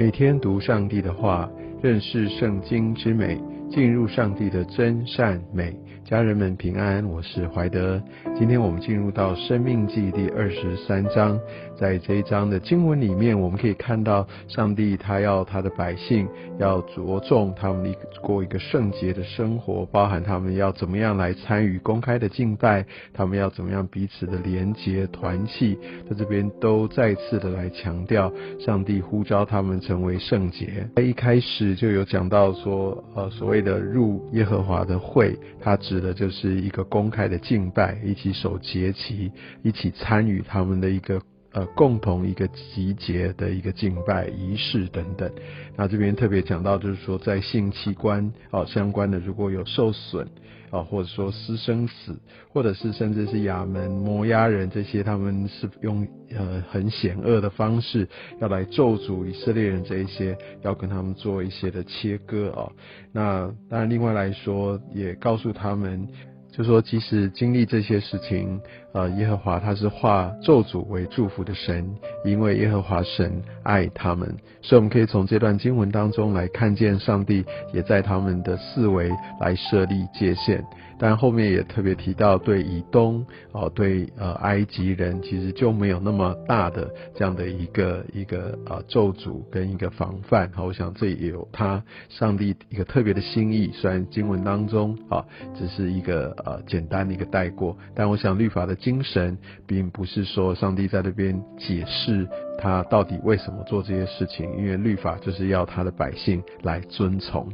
每天读上帝的话，认识圣经之美，进入上帝的真善美。家人们平安，我是怀德。今天我们进入到《生命记》第二十三章，在这一章的经文里面，我们可以看到上帝他要他的百姓要着重他们一过一个圣洁的生活，包含他们要怎么样来参与公开的敬拜，他们要怎么样彼此的连结团契，在这边都再次的来强调，上帝呼召他们成为圣洁。在一开始就有讲到说，呃，所谓的入耶和华的会，它指的就是一个公开的敬拜，一起守节期，一起参与他们的一个呃共同一个集结的一个敬拜仪式等等。那这边特别讲到，就是说在性器官哦相关的，如果有受损啊，或者说私生死，或者是甚至是亚门摩押人这些，他们是用呃很险恶的方式要来咒诅以色列人这一些，要跟他们做一些的切割啊。那当然，另外来说，也告诉他们。就说，即使经历这些事情，呃，耶和华他是化咒诅为祝福的神，因为耶和华神爱他们，所以我们可以从这段经文当中来看见上帝也在他们的四维来设立界限。但后面也特别提到，对以东哦，对呃埃及人，其实就没有那么大的这样的一个一个呃咒诅跟一个防范。好，我想这也有他上帝一个特别的心意。虽然经文当中啊，只是一个呃简单的一个带过，但我想律法的精神，并不是说上帝在那边解释他到底为什么做这些事情，因为律法就是要他的百姓来遵从。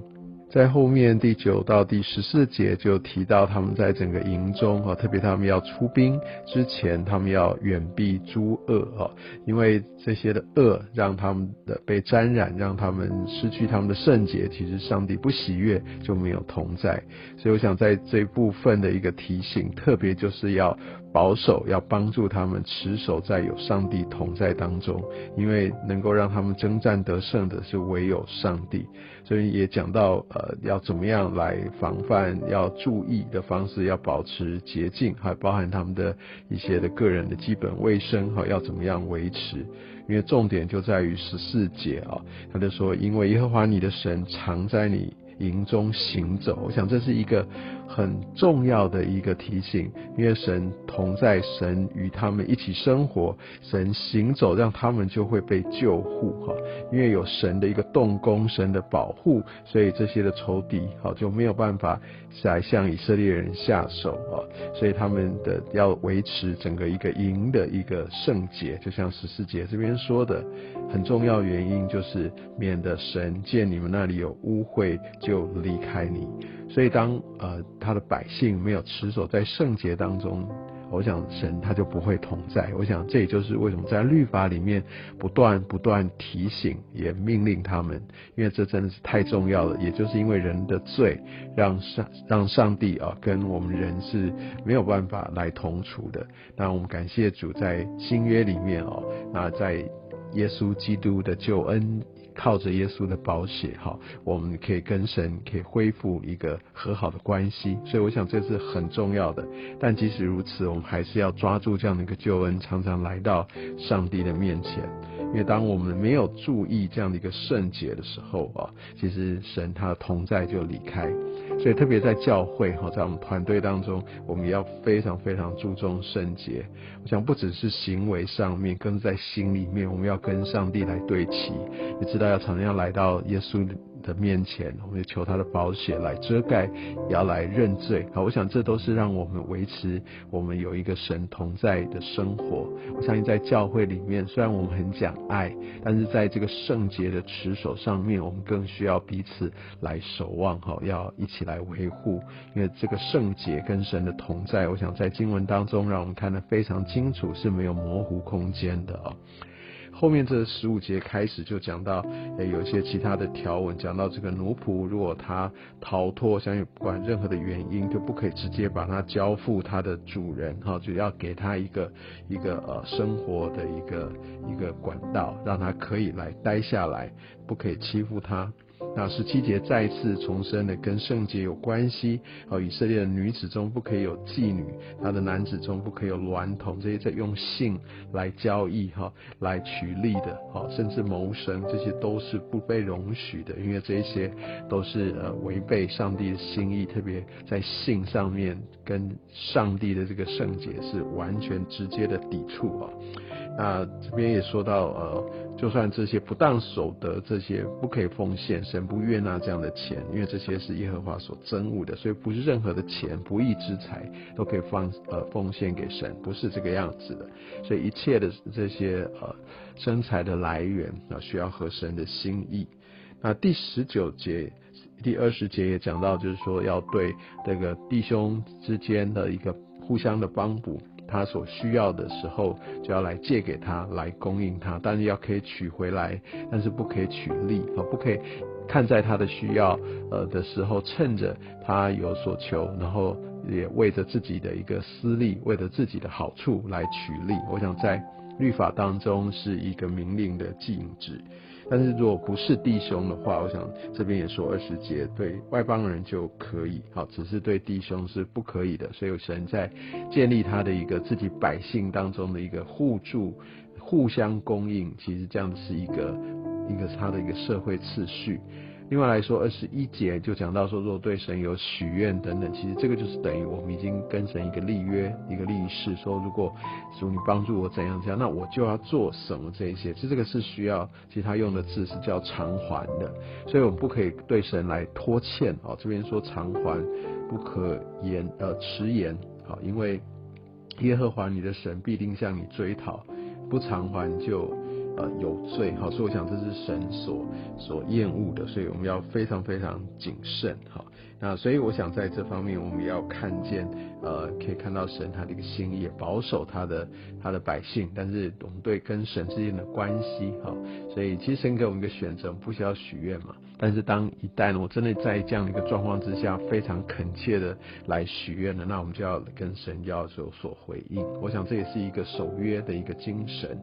在后面第九到第十四节就提到，他们在整个营中啊，特别他们要出兵之前，他们要远避诸恶啊，因为这些的恶让他们的被沾染，让他们失去他们的圣洁。其实上帝不喜悦，就没有同在。所以我想在这部分的一个提醒，特别就是要。保守要帮助他们持守在有上帝同在当中，因为能够让他们征战得胜的是唯有上帝。所以也讲到呃要怎么样来防范，要注意的方式，要保持洁净，还包含他们的一些的个人的基本卫生哈，要怎么样维持？因为重点就在于十四节啊，他就说，因为耶和华你的神常在你营中行走。我想这是一个。很重要的一个提醒，因为神同在，神与他们一起生活，神行走，让他们就会被救护哈。因为有神的一个动工，神的保护，所以这些的仇敌好就没有办法来向以色列人下手啊。所以他们的要维持整个一个营的一个圣洁，就像十四节这边说的，很重要原因就是免得神见你们那里有污秽就离开你。所以当呃。他的百姓没有持守在圣洁当中，我想神他就不会同在。我想这也就是为什么在律法里面不断不断提醒，也命令他们，因为这真的是太重要了。也就是因为人的罪，让上让上帝啊跟我们人是没有办法来同处的。那我们感谢主在新约里面哦，那在耶稣基督的救恩。靠着耶稣的宝血，哈，我们可以跟神可以恢复一个和好的关系，所以我想这是很重要的。但即使如此，我们还是要抓住这样的一个救恩，常常来到上帝的面前。因为当我们没有注意这样的一个圣洁的时候啊，其实神他的同在就离开。所以特别在教会哈，在我们团队当中，我们要非常非常注重圣洁。我想不只是行为上面，更是在心里面，我们要跟上帝来对齐。你知道要常常要来到耶稣。的面前，我们求他的保险来遮盖，也要来认罪。好，我想这都是让我们维持我们有一个神同在的生活。我相信在教会里面，虽然我们很讲爱，但是在这个圣洁的持守上面，我们更需要彼此来守望。哈，要一起来维护，因为这个圣洁跟神的同在，我想在经文当中让我们看得非常清楚，是没有模糊空间的啊。后面这十五节开始就讲到，诶，有一些其他的条文，讲到这个奴仆，如果他逃脱，相信不管任何的原因，就不可以直接把他交付他的主人，哈，就要给他一个一个呃生活的一个一个管道，让他可以来待下来，不可以欺负他。那十七节再次重申的跟圣洁有关系。哦，以色列的女子中不可以有妓女，他的男子中不可以有娈童，这些在用性来交易哈，来取利的，哈，甚至谋生，这些都是不被容许的，因为这些都是呃违背上帝的心意，特别在性上面跟上帝的这个圣洁是完全直接的抵触啊。那这边也说到，呃，就算这些不当所得这些不可以奉献，神不悦纳这样的钱，因为这些是耶和华所憎恶的，所以不是任何的钱、不义之财都可以放呃奉献给神，不是这个样子的。所以一切的这些呃生财的来源啊，需要合神的心意。那第十九节、第二十节也讲到，就是说要对这个弟兄之间的一个互相的帮补。他所需要的时候，就要来借给他，来供应他，但是要可以取回来，但是不可以取利啊，不可以看在他的需要呃的时候，趁着他有所求，然后也为着自己的一个私利，为着自己的好处来取利。我想在律法当中是一个明令的禁止。但是如果不是弟兄的话，我想这边也说二十节对外邦人就可以，好，只是对弟兄是不可以的。所以神在建立他的一个自己百姓当中的一个互助、互相供应，其实这样是一个一个他的一个社会次序。另外来说，二十一节就讲到说，若对神有许愿等等，其实这个就是等于我们已经跟神一个立约、一个立誓，说如果主你帮助我怎样怎样，那我就要做什么这一些。其实这个是需要，其实他用的字是叫偿还的，所以我们不可以对神来拖欠哦。这边说偿还不可言呃迟延好，因为耶和华你的神必定向你追讨，不偿还就。呃，有罪，好，所以我想这是神所所厌恶的，所以我们要非常非常谨慎，好，那所以我想在这方面我们要看见，呃，可以看到神他的一个心意，保守他的他的百姓，但是我们对跟神之间的关系，好，所以其实神给我们一个选择，我们不需要许愿嘛，但是当一旦我真的在这样的一个状况之下，非常恳切的来许愿了，那我们就要跟神要有所回应，我想这也是一个守约的一个精神。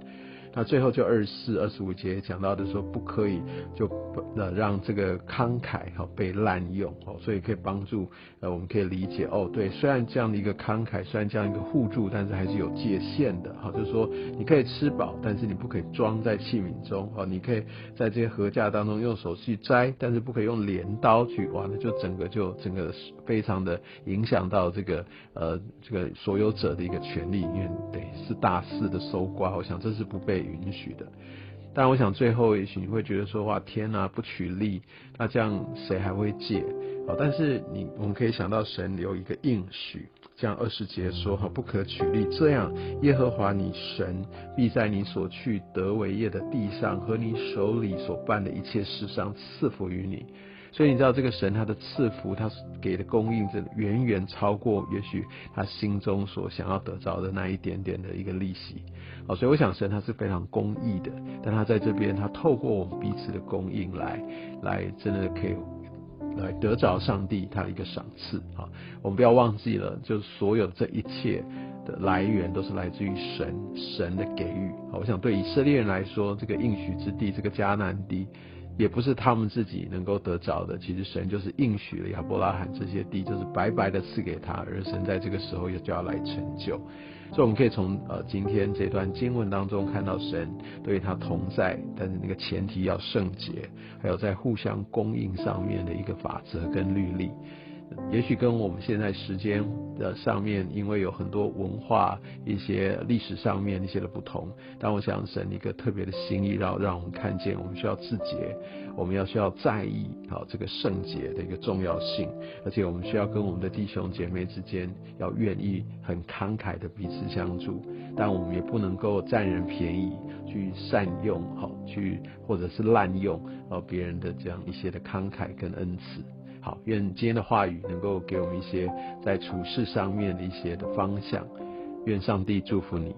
那最后就二十四、二十五节讲到的说，不可以就呃让这个慷慨哈被滥用哦，所以可以帮助呃我们可以理解哦，对，虽然这样的一个慷慨，虽然这样一个互助，但是还是有界限的哈，就是说你可以吃饱，但是你不可以装在器皿中哦，你可以在这些合架当中用手去摘，但是不可以用镰刀去挖，那就整个就整个非常的影响到这个呃这个所有者的一个权利，因为得是大肆的搜刮，我想这是不被。允许的，但我想最后也许你会觉得说哇天啊不取利，那这样谁还会借好？但是你我们可以想到神留一个应许，这样二十节说哈不可取利，这样耶和华你神必在你所去得为业的地上和你手里所办的一切事上赐福于你。所以你知道这个神他的赐福，他给的供应，这远远超过也许他心中所想要得着的那一点点的一个利息。好，所以我想神他是非常公义的，但他在这边他透过我们彼此的供应来，来真的可以来得着上帝他的一个赏赐。好，我们不要忘记了，就所有这一切的来源都是来自于神，神的给予。好，我想对以色列人来说，这个应许之地，这个迦南地。也不是他们自己能够得着的，其实神就是应许了亚伯拉罕这些地，就是白白的赐给他，而神在这个时候也就要来成就。所以我们可以从呃今天这段经文当中看到神对他同在，但是那个前提要圣洁，还有在互相供应上面的一个法则跟律例。也许跟我们现在时间的上面，因为有很多文化、一些历史上面一些的不同，但我想神一个特别的心意，让让我们看见，我们需要自洁，我们要需要在意好这个圣洁的一个重要性，而且我们需要跟我们的弟兄姐妹之间要愿意很慷慨的彼此相助，但我们也不能够占人便宜，去善用好去或者是滥用呃别人的这样一些的慷慨跟恩赐。好，愿今天的话语能够给我们一些在处事上面的一些的方向。愿上帝祝福你。